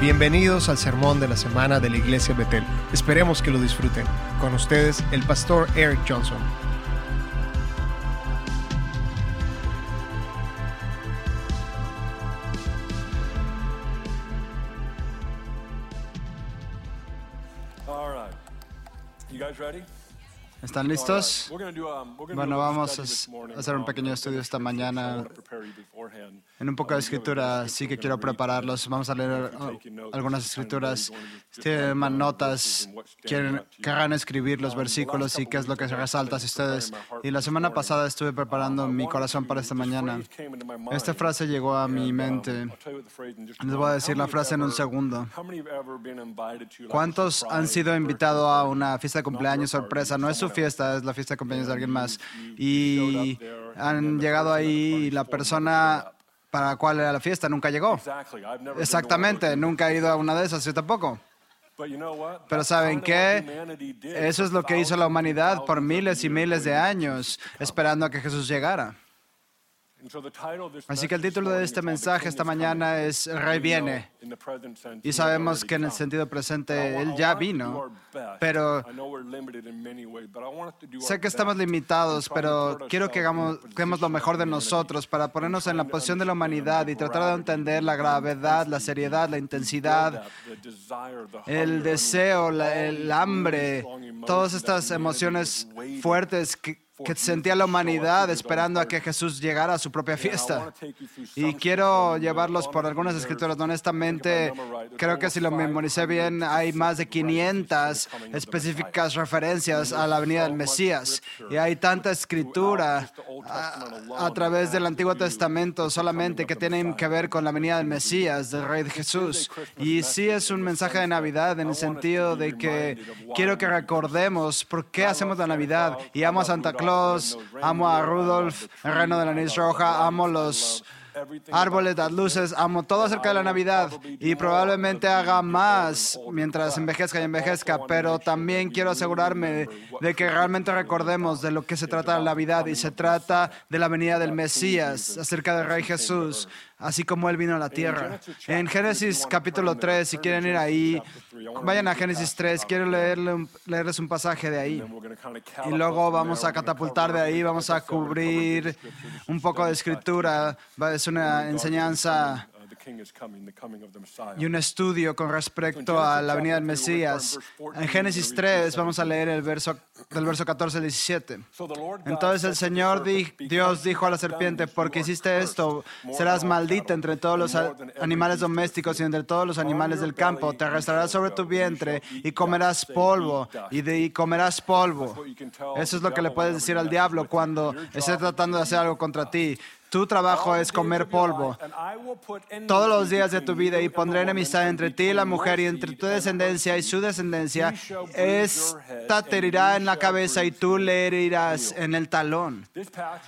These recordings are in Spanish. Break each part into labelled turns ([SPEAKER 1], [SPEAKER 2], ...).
[SPEAKER 1] Bienvenidos al sermón de la semana de la Iglesia Betel. Esperemos que lo disfruten. Con ustedes, el pastor Eric Johnson.
[SPEAKER 2] ¿Están listos? Bueno, vamos a hacer un pequeño estudio esta mañana en un poco de escritura, así que quiero prepararlos. Vamos a leer oh, algunas escrituras. Tienen más notas, quieren, querrán escribir los versículos y qué es lo que se resalta si ustedes. Y la semana pasada estuve preparando mi corazón para esta mañana. Esta frase llegó a mi mente. Les voy a decir la frase en un segundo. ¿Cuántos han sido invitados a una fiesta de cumpleaños sorpresa? No es su fiesta, es la fiesta de cumpleaños de alguien más. Y han llegado ahí y la persona para la cual era la fiesta nunca llegó. Exactamente, nunca he ido a una de esas, yo tampoco. Pero ¿saben qué? Eso es lo que hizo la humanidad por miles y miles de años, esperando a que Jesús llegara. Así que el título de este mensaje esta mañana es El Rey viene. Y sabemos que en el sentido presente Él ya vino, pero sé que estamos limitados, pero quiero que hagamos, que hagamos lo mejor de nosotros para ponernos en la posición de la humanidad y tratar de entender la gravedad, la seriedad, la intensidad, el deseo, la- el hambre, todas estas emociones fuertes que, que sentía la humanidad esperando a que Jesús llegara a su propia fiesta. Y quiero llevarlos por algunas escrituras. Honestamente, creo que si lo memoricé bien, hay más de 500 específicas referencias a la venida del Mesías. Y hay tanta escritura a, a través del Antiguo Testamento solamente que tienen que ver con la venida del Mesías, del Rey de Jesús. Y sí es un mensaje de Navidad en el sentido de que quiero que recordemos por qué hacemos la Navidad. Y amo a Santa Claus, amo a Rudolf, el reino de la Niz Roja, amo los árboles, las luces, amo todo acerca de la Navidad y probablemente haga más mientras envejezca y envejezca, pero también quiero asegurarme de que realmente recordemos de lo que se trata la Navidad y se trata de la venida del Mesías, acerca del Rey Jesús, así como Él vino a la tierra. En Génesis capítulo 3, si quieren ir ahí, vayan a Génesis 3, quiero leerle un- leerles un pasaje de ahí. Y luego vamos a catapultar de ahí, vamos a cubrir un poco de escritura. Es una enseñanza y un estudio con respecto a la venida del Mesías. En Génesis 3 vamos a leer el verso del verso 14 al 17. Entonces el Señor di- Dios dijo a la serpiente, porque hiciste esto, serás maldita entre todos los animales domésticos y entre todos los animales del campo. Te arrastrarás sobre tu vientre y comerás polvo y, de, y comerás polvo. Eso es lo que le puedes decir al diablo cuando esté tratando de hacer algo contra ti. Tu trabajo es comer polvo todos los días de tu vida y pondré enemistad entre ti y la mujer y entre tu descendencia y su descendencia. Esta te herirá en la cabeza y tú le herirás en el talón.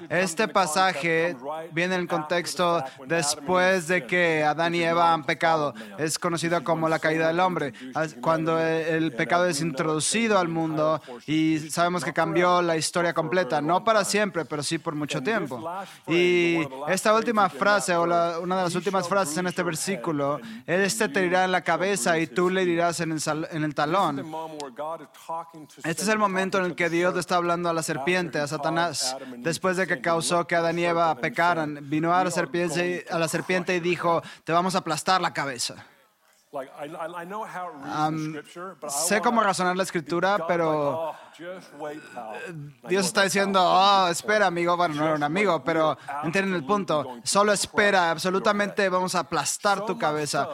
[SPEAKER 2] Este pasaje viene en el contexto después de que Adán y Eva han pecado. Es conocido como la caída del hombre. Cuando el pecado es introducido al mundo y sabemos que cambió la historia completa, no para siempre, pero sí por mucho tiempo. Y esta última frase, o una de las últimas frases en este versículo, este te herirá en la cabeza y tú le herirás en el, talón. Este es el momento en el que Dios está hablando a la serpiente, a Satanás, después de que causó que Adán y Eva pecaran. Vino a la serpiente y dijo, te vamos a aplastar la cabeza. Am, sé cómo razonar la escritura, pero Dios está diciendo, oh, espera, amigo. Bueno, no era un amigo, pero entienden el punto. Solo espera, absolutamente vamos a aplastar tu cabeza.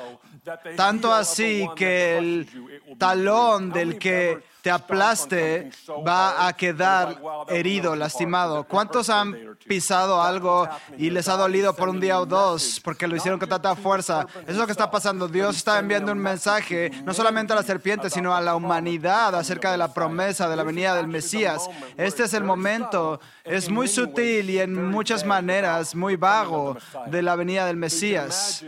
[SPEAKER 2] Tanto así que el talón del que te aplaste va a quedar herido, lastimado. ¿Cuántos han pisado algo y les ha dolido por un día o dos porque lo hicieron con tanta fuerza? Eso es lo que está pasando. Dios está enviando un mensaje no solamente a la serpiente, sino a la humanidad acerca de la promesa de la venida del Mesías. Este es el momento. Es muy sutil y en muchas maneras muy vago de la venida del Mesías.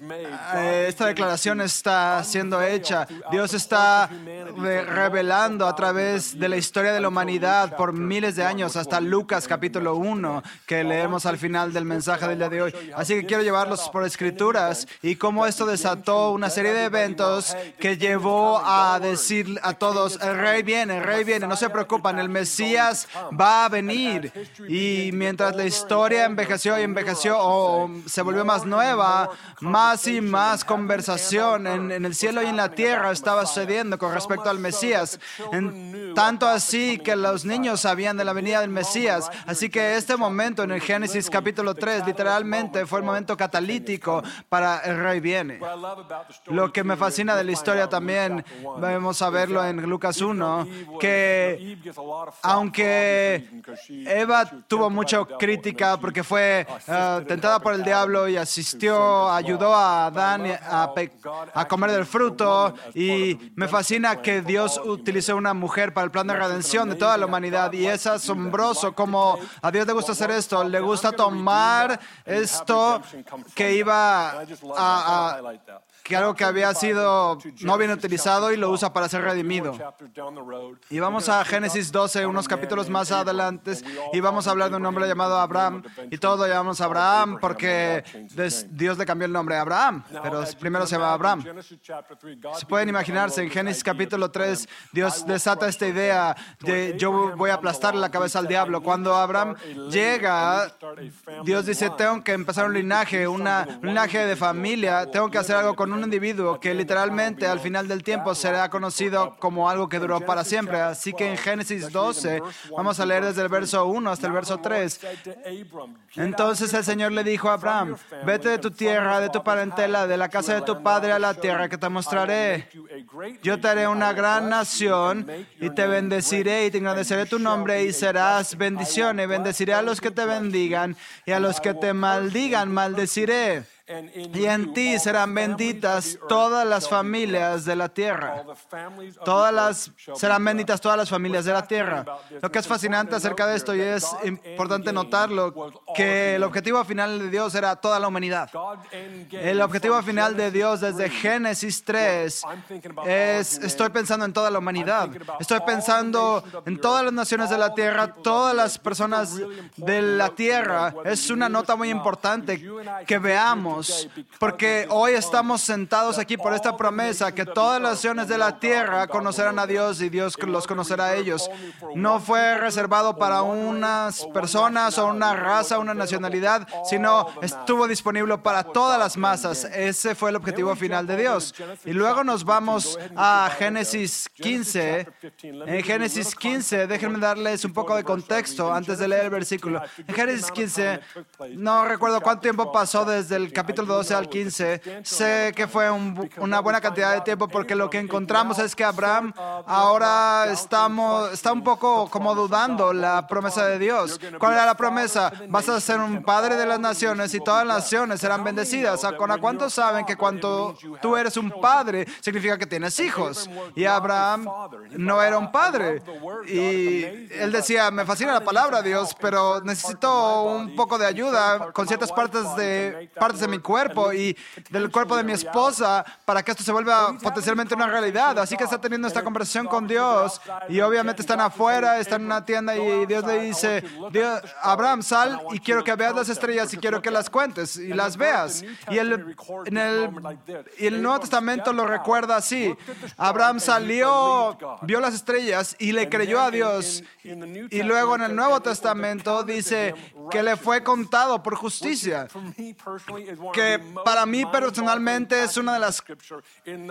[SPEAKER 3] Made, God
[SPEAKER 2] Eh, Esta declaración está siendo hecha. Dios está re- revelando a través de la historia de la humanidad por miles de años hasta Lucas capítulo 1 que leemos al final del mensaje del día de hoy. Así que quiero llevarlos por escrituras y cómo esto desató una serie de eventos que llevó a decir a todos, el rey viene, el rey viene, no se preocupen, el Mesías va a venir. Y mientras la historia envejeció y envejeció o se volvió más nueva, más y más conversación en, en el cielo y en la tierra estaba sucediendo con respecto al Mesías. En- tanto así que los niños sabían de la venida del Mesías. Así que este momento en el Génesis capítulo 3 literalmente fue el momento catalítico para el rey viene. Lo que me fascina de la historia también, vamos a verlo en Lucas 1, que aunque Eva tuvo mucha crítica porque fue
[SPEAKER 3] in
[SPEAKER 2] tentada por el diablo y
[SPEAKER 3] Adam
[SPEAKER 2] ayudó a Adán a, a comer del fruto y me fascina que Dios
[SPEAKER 3] humanity.
[SPEAKER 2] una mujer para el plan de redención de toda la humanidad y es asombroso como a Dios le gusta hacer esto, le gusta tomar esto que iba a, a- que algo que había sido no bien utilizado y lo usa para ser redimido. Y vamos a Génesis 12, unos capítulos más adelante, y vamos a hablar de un hombre llamado Abraham, y todos lo llamamos Abraham porque des- Dios le cambió el nombre a Abraham, pero primero se llama Abraham. Se pueden imaginarse, en Génesis capítulo 3, Dios desata esta idea de yo voy a aplastar la cabeza al diablo. Cuando Abraham llega, Dios dice, tengo que empezar un linaje, una, un linaje de familia, tengo que hacer algo con un individuo que literalmente al final del tiempo será conocido como algo que duró para siempre. Así que en Génesis 12, vamos a leer desde el verso 1 hasta el verso 3. Entonces el Señor le dijo a Abraham, vete de tu tierra, de tu parentela, de la casa de tu padre a la tierra que te mostraré. Yo te haré una gran nación y te bendeciré y te engrandeceré tu nombre y serás bendición y bendeciré a los que te bendigan y a los que te maldigan maldeciré. Y en ti serán benditas todas las familias de la tierra. Todas las serán benditas todas las familias de la tierra. Lo que es fascinante acerca de esto y es importante notarlo que el objetivo final de Dios era toda la humanidad. El objetivo final de Dios desde Génesis 3 es estoy pensando en toda la humanidad. Estoy pensando en todas las naciones de la tierra, todas las personas de la tierra. Es una nota muy importante que veamos porque hoy estamos sentados aquí por esta promesa que todas las naciones de la tierra conocerán a Dios y Dios los conocerá a ellos. No fue reservado para unas personas o una raza, una nacionalidad, sino estuvo disponible para todas las masas. Ese fue el objetivo final de Dios. Y luego nos vamos a Génesis 15. En Génesis 15, déjenme darles un poco de contexto antes de leer el versículo. En Génesis 15, no recuerdo cuánto tiempo pasó desde el capítulo 12 al 15. Sé que fue un- una buena cantidad de tiempo porque lo que encontramos es que Abraham ahora estamos, está un poco como dudando la promesa de Dios. ¿Cuál era la promesa? Vas a ser un padre de las naciones y todas las naciones serán bendecidas. ¿A cuántos saben que cuando tú eres un padre significa que tienes hijos? Y Abraham no era un padre. Y él decía, me fascina la palabra Dios, pero necesito un poco de ayuda con ciertas partes de, partes de mi cuerpo y del cuerpo de mi esposa para que esto se vuelva potencialmente una realidad. Así que está teniendo esta conversación con Dios y obviamente están afuera, están en una tienda y Dios le dice, Dios, Abraham, sal y quiero que veas las estrellas y quiero que las cuentes y las veas. Y el, en el, y el Nuevo Testamento lo recuerda así. Abraham salió, vio las estrellas y le creyó a Dios. Y luego en el Nuevo Testamento dice que le fue contado por justicia que para mí personalmente es una de las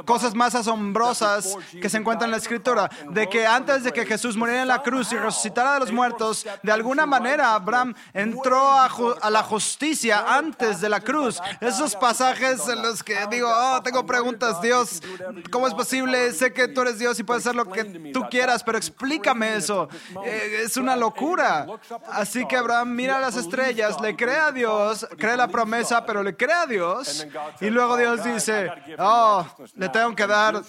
[SPEAKER 2] cosas más asombrosas que se encuentra en la escritura, de que antes de que Jesús muriera en la cruz y resucitara de los muertos, de alguna manera Abraham entró a, a la justicia antes de la cruz. Esos pasajes en los que digo, oh, tengo preguntas, Dios, ¿cómo es posible? Sé que tú eres Dios y puedes hacer lo que tú quieras, pero explícame eso. Eh, es una locura. Así que Abraham mira las estrellas, le cree a Dios, cree la promesa, pero le cree a Dios y luego Dios dice, oh, le tengo que dar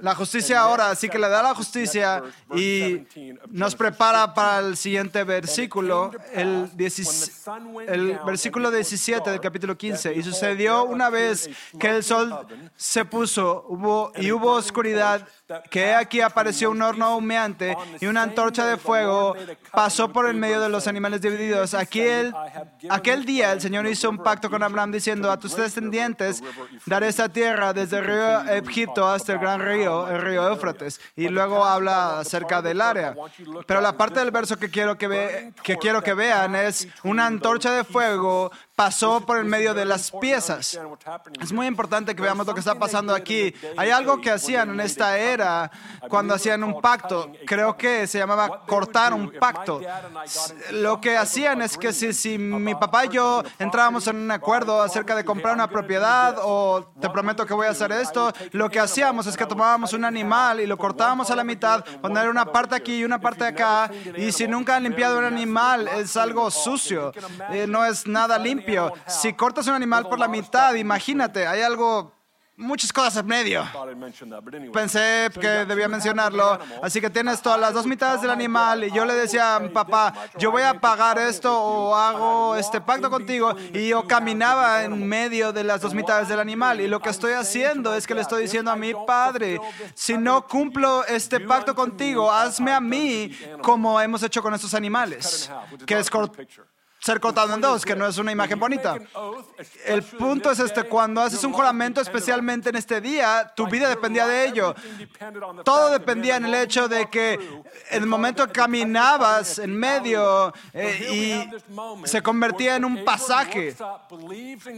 [SPEAKER 2] la justicia ahora, así que le da la justicia y nos prepara para el siguiente versículo, el, 16 el versículo 17 del capítulo 15. Y sucedió una vez que el sol se puso hubo, y hubo oscuridad que aquí apareció un horno humeante y una antorcha de fuego pasó por el medio de los animales divididos. Aquel, aquel día el Señor hizo un pacto con Abraham diciendo, a tus descendientes daré esta tierra desde el río Egipto hasta el gran río, el río Éufrates. Y luego habla acerca del área. Pero la parte del verso que quiero que, ve, que quiero que vean es una antorcha de fuego pasó por el medio de las piezas. Es muy importante que veamos lo que está pasando aquí. Hay algo que hacían en esta era cuando hacían un pacto. Creo que se llamaba cortar un pacto. Lo que hacían es que si, si mi papá y yo entrábamos en un acuerdo acerca de comprar una propiedad o te prometo que voy a hacer esto, lo que hacíamos es que tomábamos un animal y lo cortábamos a la mitad, poner una parte aquí y una parte acá. Y si nunca han limpiado un animal, es algo sucio. Eh, no es nada limpio. Si cortas un animal por la mitad, imagínate, hay algo, muchas cosas en medio. Pensé que debía mencionarlo. Así que tienes todas las dos mitades del animal. Y yo le decía a papá, yo voy a pagar esto o hago este pacto contigo. Y yo caminaba en medio de las dos mitades del animal. Y lo que estoy haciendo es que le estoy diciendo a mi padre, si no cumplo este pacto contigo, hazme a mí como hemos hecho con estos animales, que es cortar ser cortado en dos, que no es una imagen bonita. El punto es este, cuando haces un juramento, especialmente en este día, tu vida dependía de ello. Todo dependía en el hecho de que en el momento que caminabas en medio eh, y se convertía en un pasaje.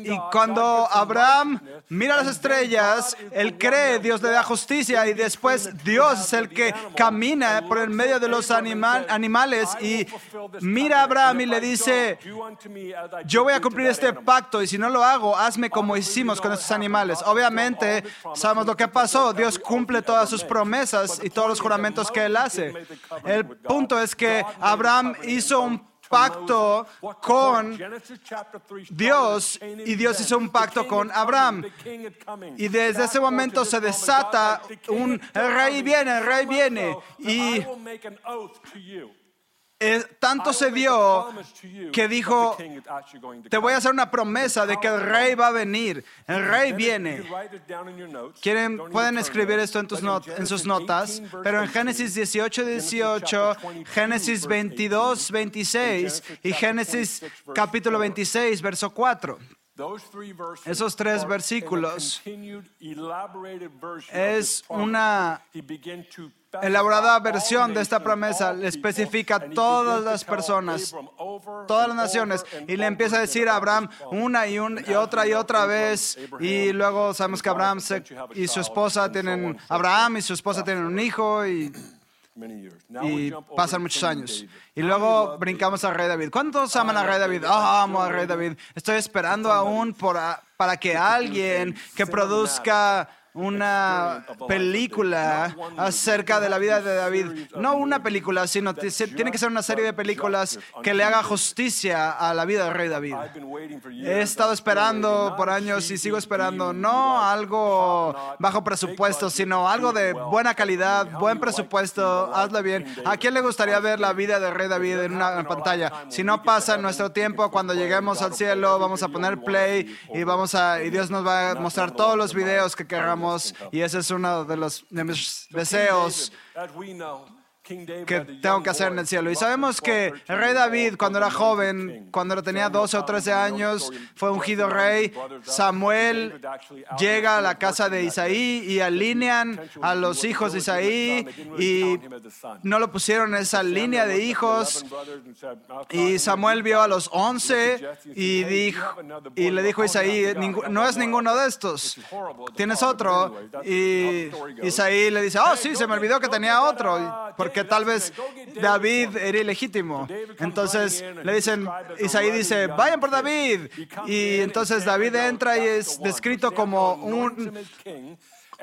[SPEAKER 2] Y cuando Abraham mira las estrellas, él cree, Dios le da justicia y después Dios es el que camina por el medio de los animales y mira a Abraham y le dice, yo voy a cumplir este pacto y si no lo hago, hazme como hicimos con estos animales. Obviamente, sabemos lo que pasó. Dios cumple todas sus promesas y todos los juramentos que Él hace. El punto es que Abraham hizo un pacto con Dios y Dios hizo un pacto con Abraham. Y desde ese momento se desata un el rey viene, el rey viene. Y eh, tanto se dio que dijo, te voy a hacer una promesa de que el rey va a venir, el rey viene. Quieren, pueden escribir esto en, tus en sus notas, pero en Génesis 18, 18, Génesis 22, 26 y Génesis capítulo 26, verso 4. Esos tres versículos es una elaborada versión de esta promesa le especifica a todas las personas, todas las naciones, y le empieza a decir a Abraham una y, y otra y otra vez, y luego sabemos que Abraham y su esposa tienen, Abraham y su esposa tienen un hijo, y, y pasan muchos años. Y luego brincamos al rey David. ¿Cuántos aman al rey David? Ah, amo al rey David. Estoy esperando aún por, para que alguien que produzca una película acerca de la vida de David. No una película, sino tiene que ser una serie de películas que le haga justicia a la vida del rey David. He estado esperando por años y sigo esperando, no algo bajo presupuesto, sino algo de buena calidad, buen presupuesto, hazlo bien. ¿A quién le gustaría ver la vida del rey David en una pantalla? Si no pasa en nuestro tiempo, cuando lleguemos al cielo, vamos a poner play y, vamos a, y Dios nos va a mostrar todos los videos que queramos y ese es uno de, los, de mis deseos que tengo que hacer en el cielo. Y sabemos que el rey David, cuando era joven, cuando tenía 12 o 13 años, fue ungido rey. Samuel llega a la casa de Isaí y alinean a los hijos de Isaí y no lo pusieron en esa línea de hijos. Y Samuel vio a los 11 y, dijo, y le dijo a Isaí, no es ninguno de estos, tienes otro. Y Isaí le dice, oh sí, se me olvidó que tenía otro, porque que tal vez David era ilegítimo. Entonces le dicen, Isaí dice, vayan por David. Y entonces David entra y es descrito como un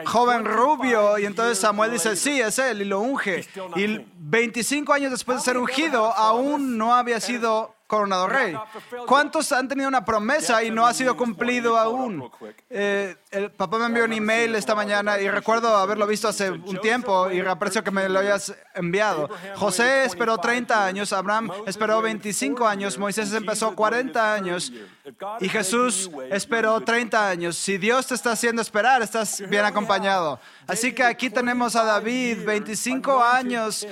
[SPEAKER 2] joven rubio. Y entonces Samuel dice, sí, es él, y lo unge. Y 25 años después de ser ungido, aún no había sido coronado rey. ¿Cuántos han tenido una promesa y no ha sido cumplido aún? Eh, el papá me envió un email esta mañana y recuerdo haberlo visto hace un tiempo y aprecio que me lo hayas enviado. José esperó 30 años, Abraham esperó 25 años, Moisés empezó 40 años y Jesús esperó 30 años. Si Dios te está haciendo esperar, estás bien acompañado. Así que aquí tenemos a David, 25 años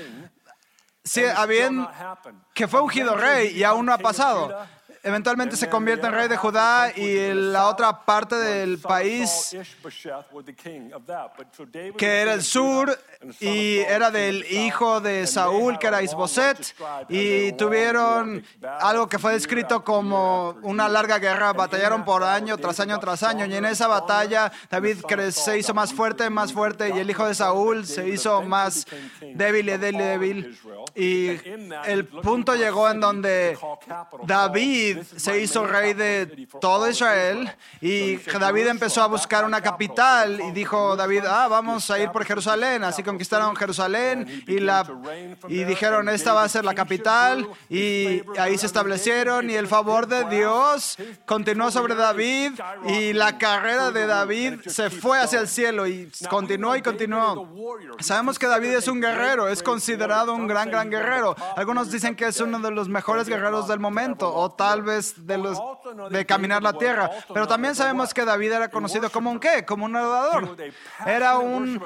[SPEAKER 2] Sí, habían que fue ungido rey y aún no ha pasado. Eventualmente se convierte en rey de Judá y la otra parte del país que era el sur y era del hijo de Saúl que era Isboset y tuvieron algo que fue descrito como una larga guerra, batallaron por año tras año tras año y en esa batalla David se hizo más fuerte, más fuerte y el hijo de Saúl se hizo más débil y débil, débil. Y el punto llegó en donde David se hizo rey de todo Israel y David empezó a buscar una capital y dijo David, ah, vamos a ir por Jerusalén. Así conquistaron Jerusalén y, la, y dijeron, esta va a ser la capital y ahí se establecieron y el favor de Dios continuó sobre David y la carrera de David se fue hacia el cielo y continuó y continuó. Sabemos que David es un guerrero, es considerado un gran, gran guerrero. Algunos dicen que es uno de los mejores guerreros del momento o tal vez de, los, de caminar la tierra. Pero también sabemos que David era conocido como un qué, como un adorador. Era un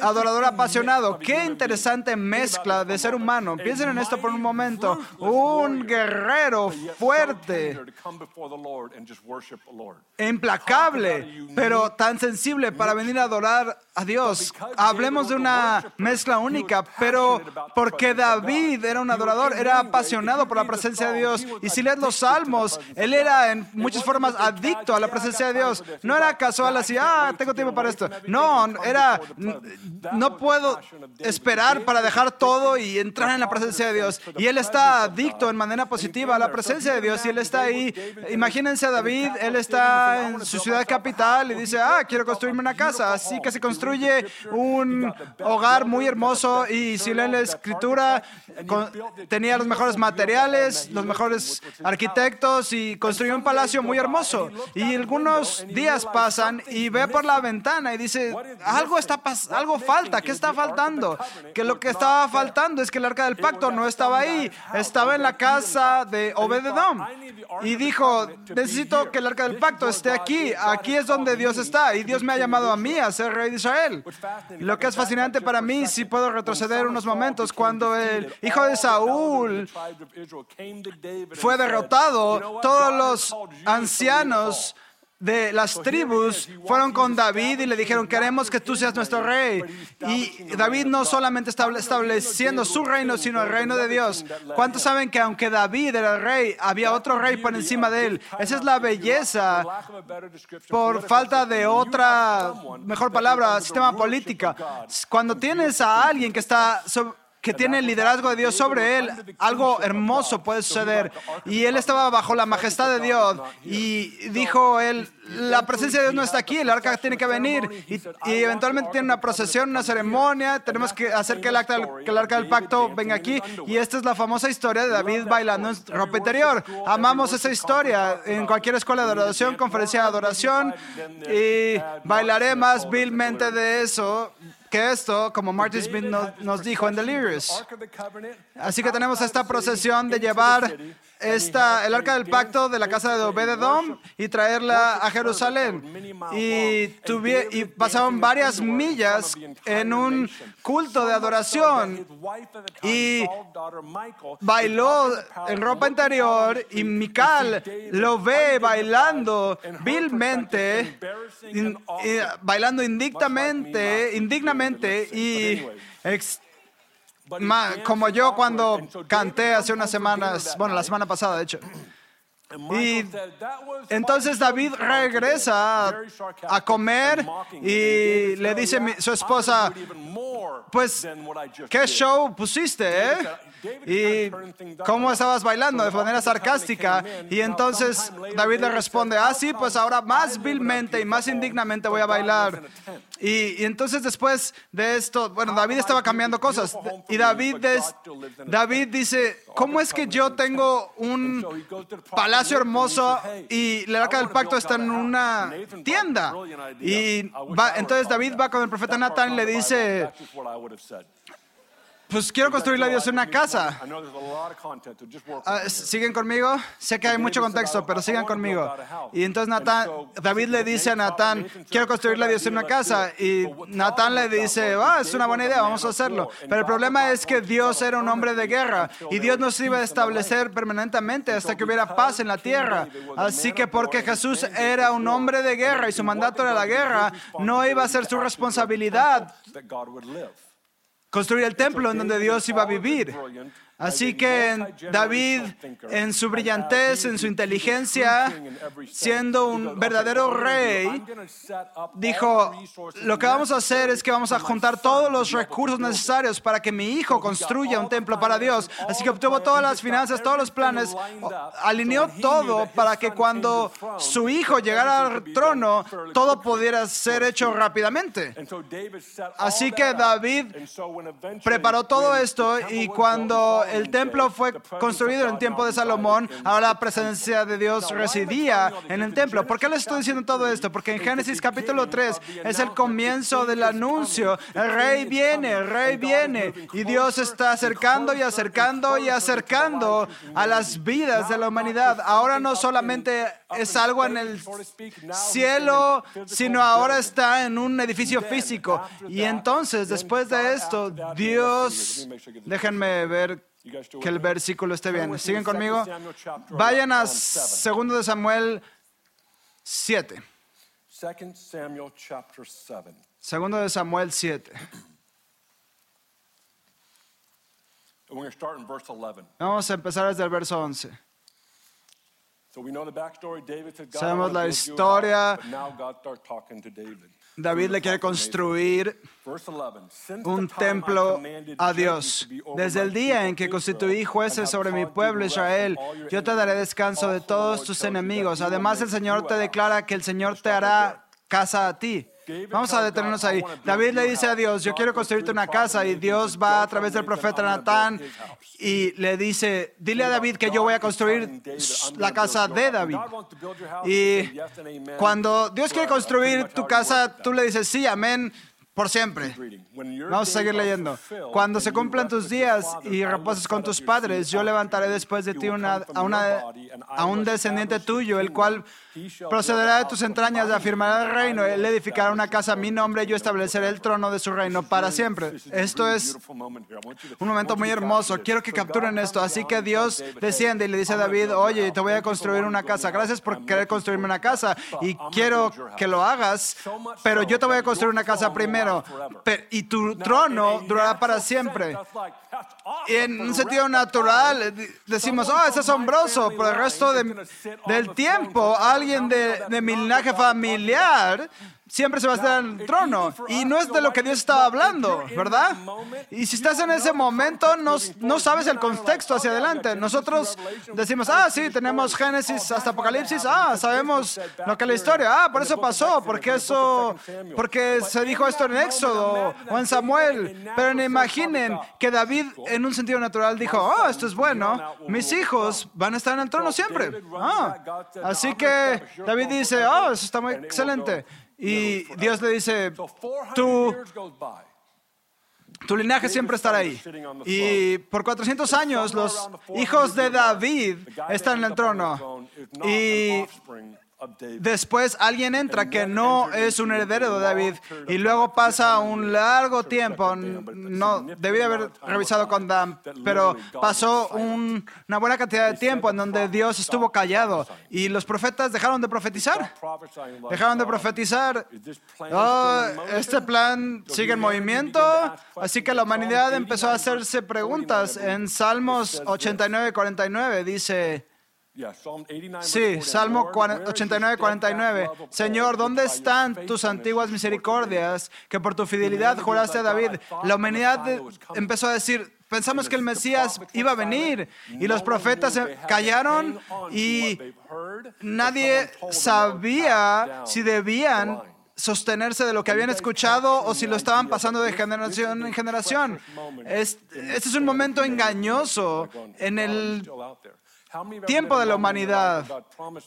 [SPEAKER 2] adorador apasionado. Qué interesante mezcla de ser humano. Piensen en esto por un momento. Un guerrero fuerte, implacable, pero tan sensible para venir a adorar a Dios. Hablemos de una mezcla única, pero porque David era un adorador, era apasionado por la presencia de Dios. Y si lees los él era en muchas formas adicto a la presencia de Dios. No era casual así, ah, tengo tiempo para esto. No, era, no puedo esperar para dejar todo y entrar en la presencia de Dios. Y él está adicto en manera positiva a la presencia de Dios y él está ahí. Imagínense a David, él está en su ciudad capital y dice, ah, quiero construirme una casa. Así que se construye un hogar muy hermoso y si leen la escritura, tenía los mejores materiales, los mejores arquitectos y construyó un palacio muy hermoso. Y algunos días pasan y ve por la ventana y dice, algo está algo falta, ¿qué está faltando? Que lo que estaba faltando es que el arca del pacto no estaba ahí, estaba en la casa de Obededom. Y dijo, necesito que el arca del pacto esté aquí, aquí es donde Dios está y Dios me ha llamado a mí a ser rey de Israel. Lo que es fascinante para mí, si puedo retroceder unos momentos, cuando el hijo de Saúl fue derrotado, todos los ancianos de las tribus fueron con David y le dijeron, queremos que tú seas nuestro rey. Y David no solamente está estableciendo su reino, sino el reino de Dios. ¿Cuántos saben que aunque David era el rey, había otro rey por encima de él? Esa es la belleza, por falta de otra, mejor palabra, sistema política. Cuando tienes a alguien que está que tiene el liderazgo de Dios sobre él, algo hermoso puede suceder. Y él estaba bajo la majestad de Dios y dijo él, la presencia de Dios no está aquí, el arca tiene que venir y, eventualmente tiene una procesión, una ceremonia, tenemos que hacer que el, arca, que el arca del pacto venga aquí y esta es la famosa historia de David bailando en ropa interior. Amamos esa historia en cualquier escuela de adoración, conferencia de adoración y bailaré más vilmente de eso que esto, como Martin Smith nos, dijo en Delirious. Así que tenemos esta procesión de llevar esta, el arca del pacto de la casa de Obededom y traerla a Jerusalén. Y, y pasaron varias millas en un culto de adoración y bailó en ropa interior y Mical lo ve bailando vilmente, bailando indignamente, indignamente y como yo cuando canté hace unas semanas, bueno, la semana pasada de hecho. Y entonces David regresa a comer y le dice a su esposa, pues, ¿qué show pusiste? Eh? ¿Y cómo estabas bailando? De manera sarcástica. Y entonces David le responde, ah, sí, pues ahora más vilmente y más indignamente voy a bailar. Y, y entonces después de esto, bueno, David estaba cambiando cosas. Y David, des- David dice, ¿cómo es que yo tengo un palacio hermoso y el arca del pacto está en una tienda? Y va- entonces David va con el profeta Natán y le dice, pues quiero construirle a Dios una casa. Ah, ¿Siguen conmigo? Sé que hay mucho contexto, pero sigan conmigo. Y entonces Natán, David le dice a Natán, quiero construirle a Dios una casa. Y Natán le dice, ah, es una buena idea, vamos a hacerlo. Pero el problema es que Dios era un hombre de guerra y Dios no se iba a establecer permanentemente hasta que hubiera paz en la tierra. Así que porque Jesús era un hombre de guerra y su mandato era la guerra, no iba a ser su responsabilidad construir el templo en donde Dios iba a vivir. Así que David, en su brillantez, en su inteligencia, siendo un verdadero rey, dijo, lo que vamos a hacer es que vamos a juntar todos los recursos necesarios para que mi hijo construya un templo para Dios. Así que obtuvo todas las finanzas, todos los planes, alineó todo para que cuando su hijo llegara al trono, todo pudiera ser hecho rápidamente. Así que David preparó todo esto y cuando el templo fue construido en el tiempo de Salomón, ahora la presencia de Dios residía en el templo. ¿Por qué les estoy diciendo todo esto? Porque en Génesis capítulo 3 es el comienzo del anuncio. El rey viene, el rey viene y Dios está acercando y acercando y acercando a las vidas de la humanidad. Ahora no solamente es algo en el cielo, sino ahora está en un edificio físico. Y entonces, después de esto, Dios, déjenme ver que el versículo esté bien. ¿Siguen conmigo? Vayan a 2 de Samuel 7.
[SPEAKER 3] 2 Samuel chapter 7.
[SPEAKER 2] Segundo de Samuel 7.
[SPEAKER 3] And we're going to start in verse 11.
[SPEAKER 2] Vamos a empezar desde el verso 11.
[SPEAKER 3] So we know the backstory. David said, God, I
[SPEAKER 2] Sabemos la
[SPEAKER 3] build you a house,"
[SPEAKER 2] historia.
[SPEAKER 3] David.
[SPEAKER 2] Le quiere construir
[SPEAKER 3] Verse 11. Since
[SPEAKER 2] un templo a Dios. Desde el día en que constituí jueces sobre mi pueblo Israel, yo te daré descanso de todos tus enemigos. Además, el Señor te declara que el Señor te hará casa a ti. Vamos a detenernos
[SPEAKER 3] "I
[SPEAKER 2] ahí. David le dice a
[SPEAKER 3] house."
[SPEAKER 2] Dios, yo quiero construirte una casa y Dios va a
[SPEAKER 3] "Go
[SPEAKER 2] través del profeta Natán
[SPEAKER 3] build his house."
[SPEAKER 2] y le dice, dile a David que yo voy a construir la casa de David. Y cuando Dios quiere construir tu casa, tú le dices, sí, amén, por siempre. Vamos a seguir leyendo. Cuando se cumplan tus días y reposes con tus padres, yo levantaré después de ti una, a, una- a un descendiente tuyo, el cual procederá de tus entrañas afirmará el reino. Él edificará una casa a mi nombre y yo estableceré el trono de su reino para siempre. Esto es un momento muy hermoso. Quiero que capturen esto. Así que Dios desciende y le dice a David, oye, te voy a construir una casa. Gracias por querer construirme una casa y quiero que lo hagas, pero yo te voy a construir una casa primero. Y tu trono durará para siempre. Y en un sentido natural eh, decimos, oh, es asombroso, por el resto de- del tiempo alguien de, de mi linaje familiar siempre se va a estar en el trono. Y no es de lo que Dios estaba hablando, ¿verdad? Y si estás en ese momento, no, no sabes el contexto hacia adelante. Nosotros decimos, ah, sí, tenemos Génesis hasta Apocalipsis, ah, sabemos lo que es la historia, ah, por eso pasó, porque eso, porque se dijo esto en Éxodo o en Samuel. Pero no imaginen que David, en un sentido natural, dijo, oh, esto es bueno, mis hijos van a estar en el trono siempre. Ah, así que David dice, oh, eso está muy excelente. Y Dios le dice, tú, tu linaje siempre estará ahí. Y por 400 años los hijos de David están en el trono. Y después alguien entra que no es un heredero de David y luego pasa un largo tiempo, no debí haber revisado con Dan, pero pasó un- una buena cantidad de tiempo en donde Dios estuvo callado y los profetas dejaron de profetizar. Dejaron de profetizar. Oh, este plan sigue en movimiento, así que la humanidad empezó a hacerse preguntas. En Salmos 89, 49 dice, sí, Salmo 89, 49, Señor, ¿dónde están tus antiguas misericordias que por tu fidelidad juraste a David? La humanidad de- empezó a decir, pensamos que el Mesías iba a venir y los profetas callaron y nadie sabía si debían sostenerse de lo que habían escuchado o si lo estaban pasando de generación en generación. Es- este es un momento engañoso en el tiempo de la humanidad.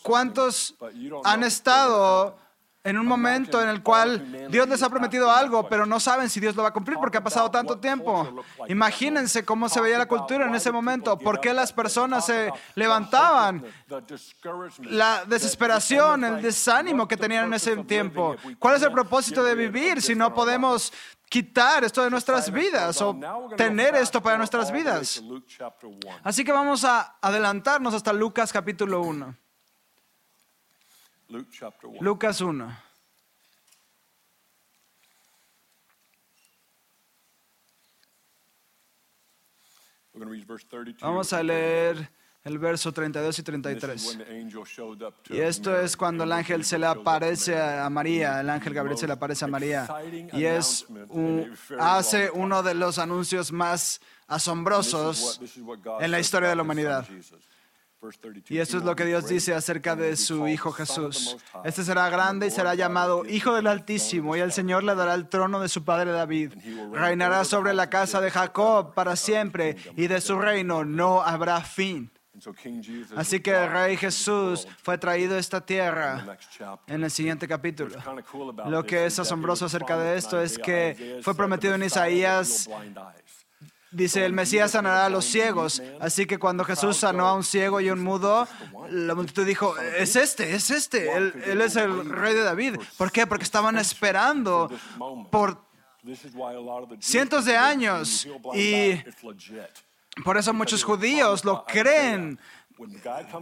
[SPEAKER 2] ¿Cuántos han estado en un momento en el cual Dios les ha prometido algo, pero no saben si Dios lo va a cumplir porque ha pasado tanto tiempo? Imagínense cómo se veía la cultura en ese momento, por qué las personas se levantaban, la desesperación, el desánimo que tenían en ese tiempo. ¿Cuál es el propósito de vivir si no podemos quitar esto de nuestras vidas o tener esto para nuestras vidas? Así que vamos a adelantarnos hasta Lucas capítulo 1. Lucas 1. Vamos a leer el verso 32 y 33. Y esto es cuando el ángel se le aparece a María, el ángel Gabriel se le aparece a María. Y es un- hace uno de los anuncios más asombrosos en la historia de la humanidad. Y esto es lo que Dios dice acerca de su Hijo Jesús. Este será grande y será llamado Hijo del Altísimo, y el Señor le dará el trono de su padre David. Reinará sobre la casa de Jacob para siempre, y de su reino no habrá fin. Así que el Rey Jesús fue traído a esta tierra en el siguiente capítulo. Lo que es asombroso acerca de esto es que fue prometido en Isaías Dice, el Mesías sanará a los ciegos. Así que cuando Jesús sanó a un ciego y un mudo, la multitud dijo, es este, es este, él, él es el rey de David. ¿Por qué? Porque estaban esperando por cientos de años y por eso muchos judíos lo creen.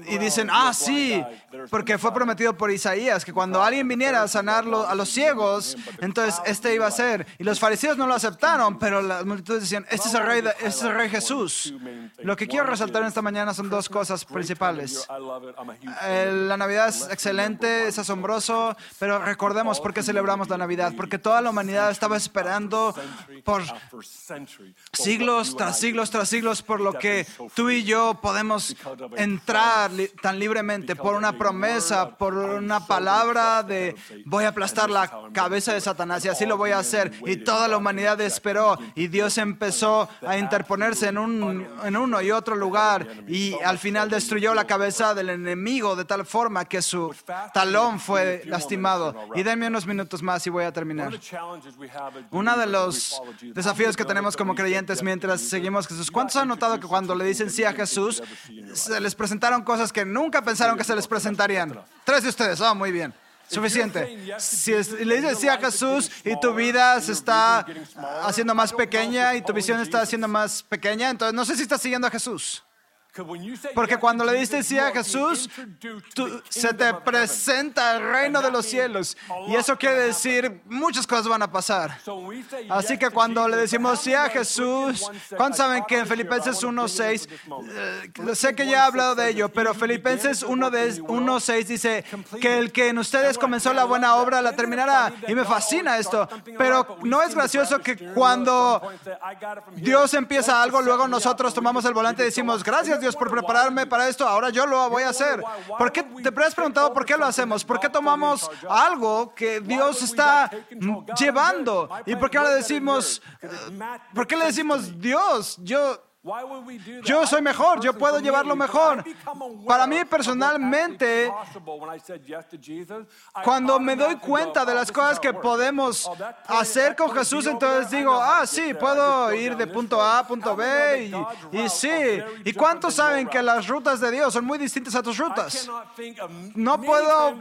[SPEAKER 2] Y dicen, ah, sí, porque fue prometido por Isaías que cuando alguien viniera a sanarlo a los ciegos, entonces este iba a ser. Y los fariseos no lo aceptaron, pero las multitudes decían, este es el rey, este es el rey Jesús. Lo que quiero resaltar en esta mañana son dos cosas principales. Eh, La Navidad es excelente, es asombroso, pero recordemos por qué celebramos la Navidad, porque toda la humanidad estaba esperando por siglos tras siglos tras siglos por lo que tú y yo podemos entrar li- tan libremente por una promesa, por una palabra de voy a aplastar la cabeza de Satanás y así lo voy a hacer. Y toda la humanidad esperó y Dios empezó a interponerse en, un, en uno y otro lugar y al final destruyó la cabeza del enemigo de tal forma que su talón fue lastimado. Y denme unos minutos más y voy a terminar. Uno de los desafíos que tenemos como creyentes mientras seguimos Jesús, ¿cuántos han notado que cuando le dicen sí a Jesús, se les presentaron cosas que nunca pensaron que se les presentarían? Tres de ustedes, ah, muy bien. Suficiente. Si le dices sí a Jesús y tu vida se está haciendo más pequeña y tu visión está haciendo más pequeña, entonces no sé si estás siguiendo a Jesús. Porque cuando le diste sí a Jesús, tú- se te presenta el reino de los cielos. Y eso quiere decir muchas cosas van a pasar. Así que cuando le decimos sí a Jesús, ¿cuántos saben que en Filipenses 1.6, eh, sé que ya he hablado de ello, pero Filipenses 1 de- 1.6 dice que el que en ustedes comenzó la buena obra la terminará. Y me fascina esto. Pero no es gracioso que cuando Dios empieza algo, luego nosotros tomamos el volante y decimos, gracias Dios por prepararme para esto, ahora yo lo voy a hacer. ¿Por qué te has preguntado por qué lo hacemos? ¿Por qué tomamos algo que Dios está llevando? ¿Y por qué decimos, eh, por qué le decimos Dios? Yo yo soy mejor, yo puedo llevarlo mejor. Para mí personalmente, cuando me doy cuenta de las cosas que podemos hacer con Jesús, entonces digo, ah, sí, puedo ir de punto A a punto B. Y, y sí, ¿y cuántos saben que las rutas de Dios son muy distintas a tus rutas? No puedo,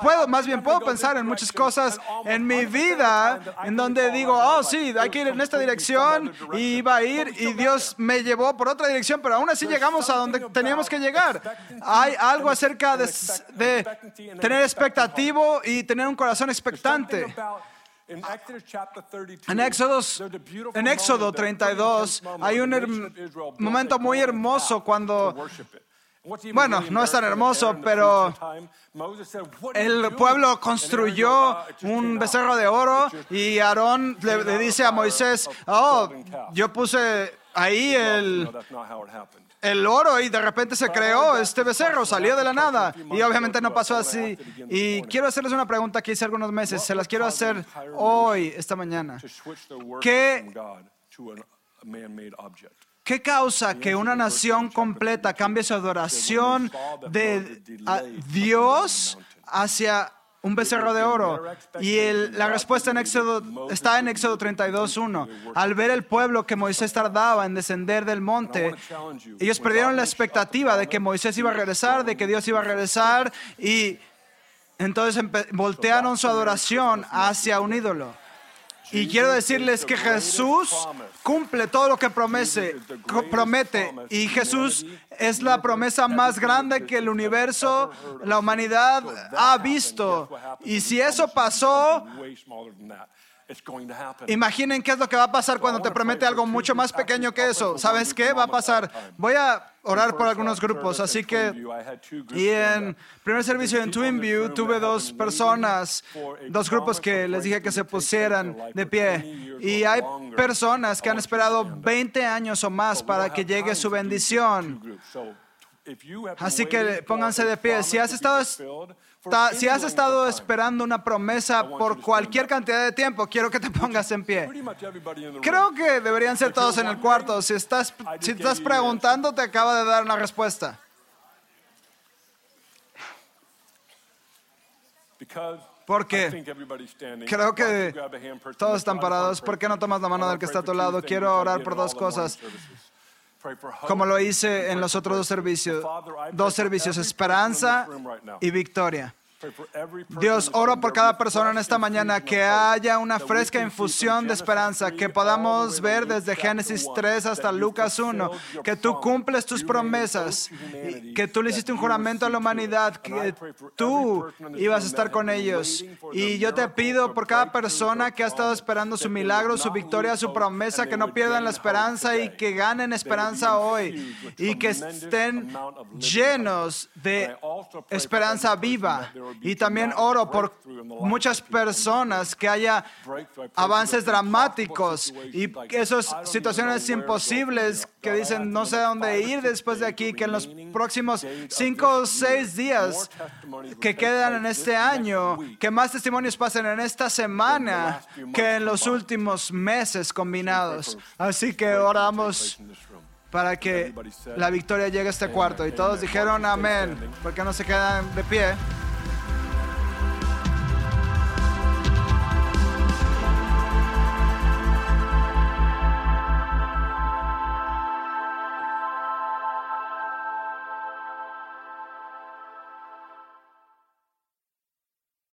[SPEAKER 2] puedo, más bien puedo pensar en muchas cosas en mi vida en donde digo, oh, sí, hay que ir en esta dirección y iba a ir y Dios me llevó por otra dirección, pero aún así llegamos a donde teníamos que llegar. Hay algo acerca de, de tener expectativo y tener un corazón expectante. En Éxodo, en Éxodo 32 hay un herm- momento muy hermoso cuando, bueno, no es tan hermoso, pero el pueblo construyó un becerro de oro y Aarón le, le dice a Moisés, oh, yo puse ahí el, el oro y de repente se creó este becerro, salió de la nada. Y obviamente no pasó así. Y quiero hacerles una pregunta que hice algunos meses, se las quiero hacer hoy, esta mañana. ¿Qué, ¿Qué causa que una nación completa cambie su adoración de Dios hacia un becerro de oro. Y la respuesta en Éxodo, está en Éxodo 32.1. Al ver el pueblo que Moisés tardaba en descender del monte, ellos perdieron la expectativa de que Moisés iba a regresar, de que Dios iba a regresar, y entonces voltearon su adoración hacia un ídolo. Y quiero decirles que Jesús cumple todo lo que promete. Y Jesús es la promesa más grande que el universo, la humanidad ha visto. Y si eso pasó, Imaginen qué es lo que va a pasar cuando te promete algo mucho más pequeño que eso. ¿Sabes qué va a pasar? Voy a orar por algunos grupos, así que y en primer servicio en Twinview tuve dos personas, dos grupos que les dije que se pusieran de pie. y hay personas que han esperado 20 años o más para que llegue su bendición. Así que pónganse de pie. Si has estado si has estado esperando una promesa por cualquier cantidad de tiempo, quiero que te pongas en pie. Creo que deberían ser todos en el cuarto. Si estás, si estás preguntando, te acaba de dar una respuesta. Porque creo que todos están parados. ¿Por qué no tomas la mano del que está a tu lado? Quiero orar por dos cosas como lo hice en los otros dos servicios, dos servicios, esperanza y victoria. Dios, oro por cada persona en esta mañana, que haya una fresca infusión de esperanza, que podamos ver desde Génesis 3 hasta Lucas 1, que tú cumples tus promesas, que tú le hiciste un juramento a la humanidad, que tú ibas a estar con ellos. Y yo te pido por cada persona que ha estado esperando su milagro, su victoria, su promesa, que no pierdan la esperanza y que ganen esperanza hoy y que estén llenos de esperanza viva y también oro por muchas personas que haya avances dramáticos. Y esas situaciones imposibles que dicen no sé dónde ir después de aquí, que en los próximos cinco o seis días que quedan en este año, que más testimonios pasen en esta semana que en los últimos meses combinados. Así que oramos para que la victoria llegue a este cuarto. Y todos dijeron amén, porque no se quedan de pie.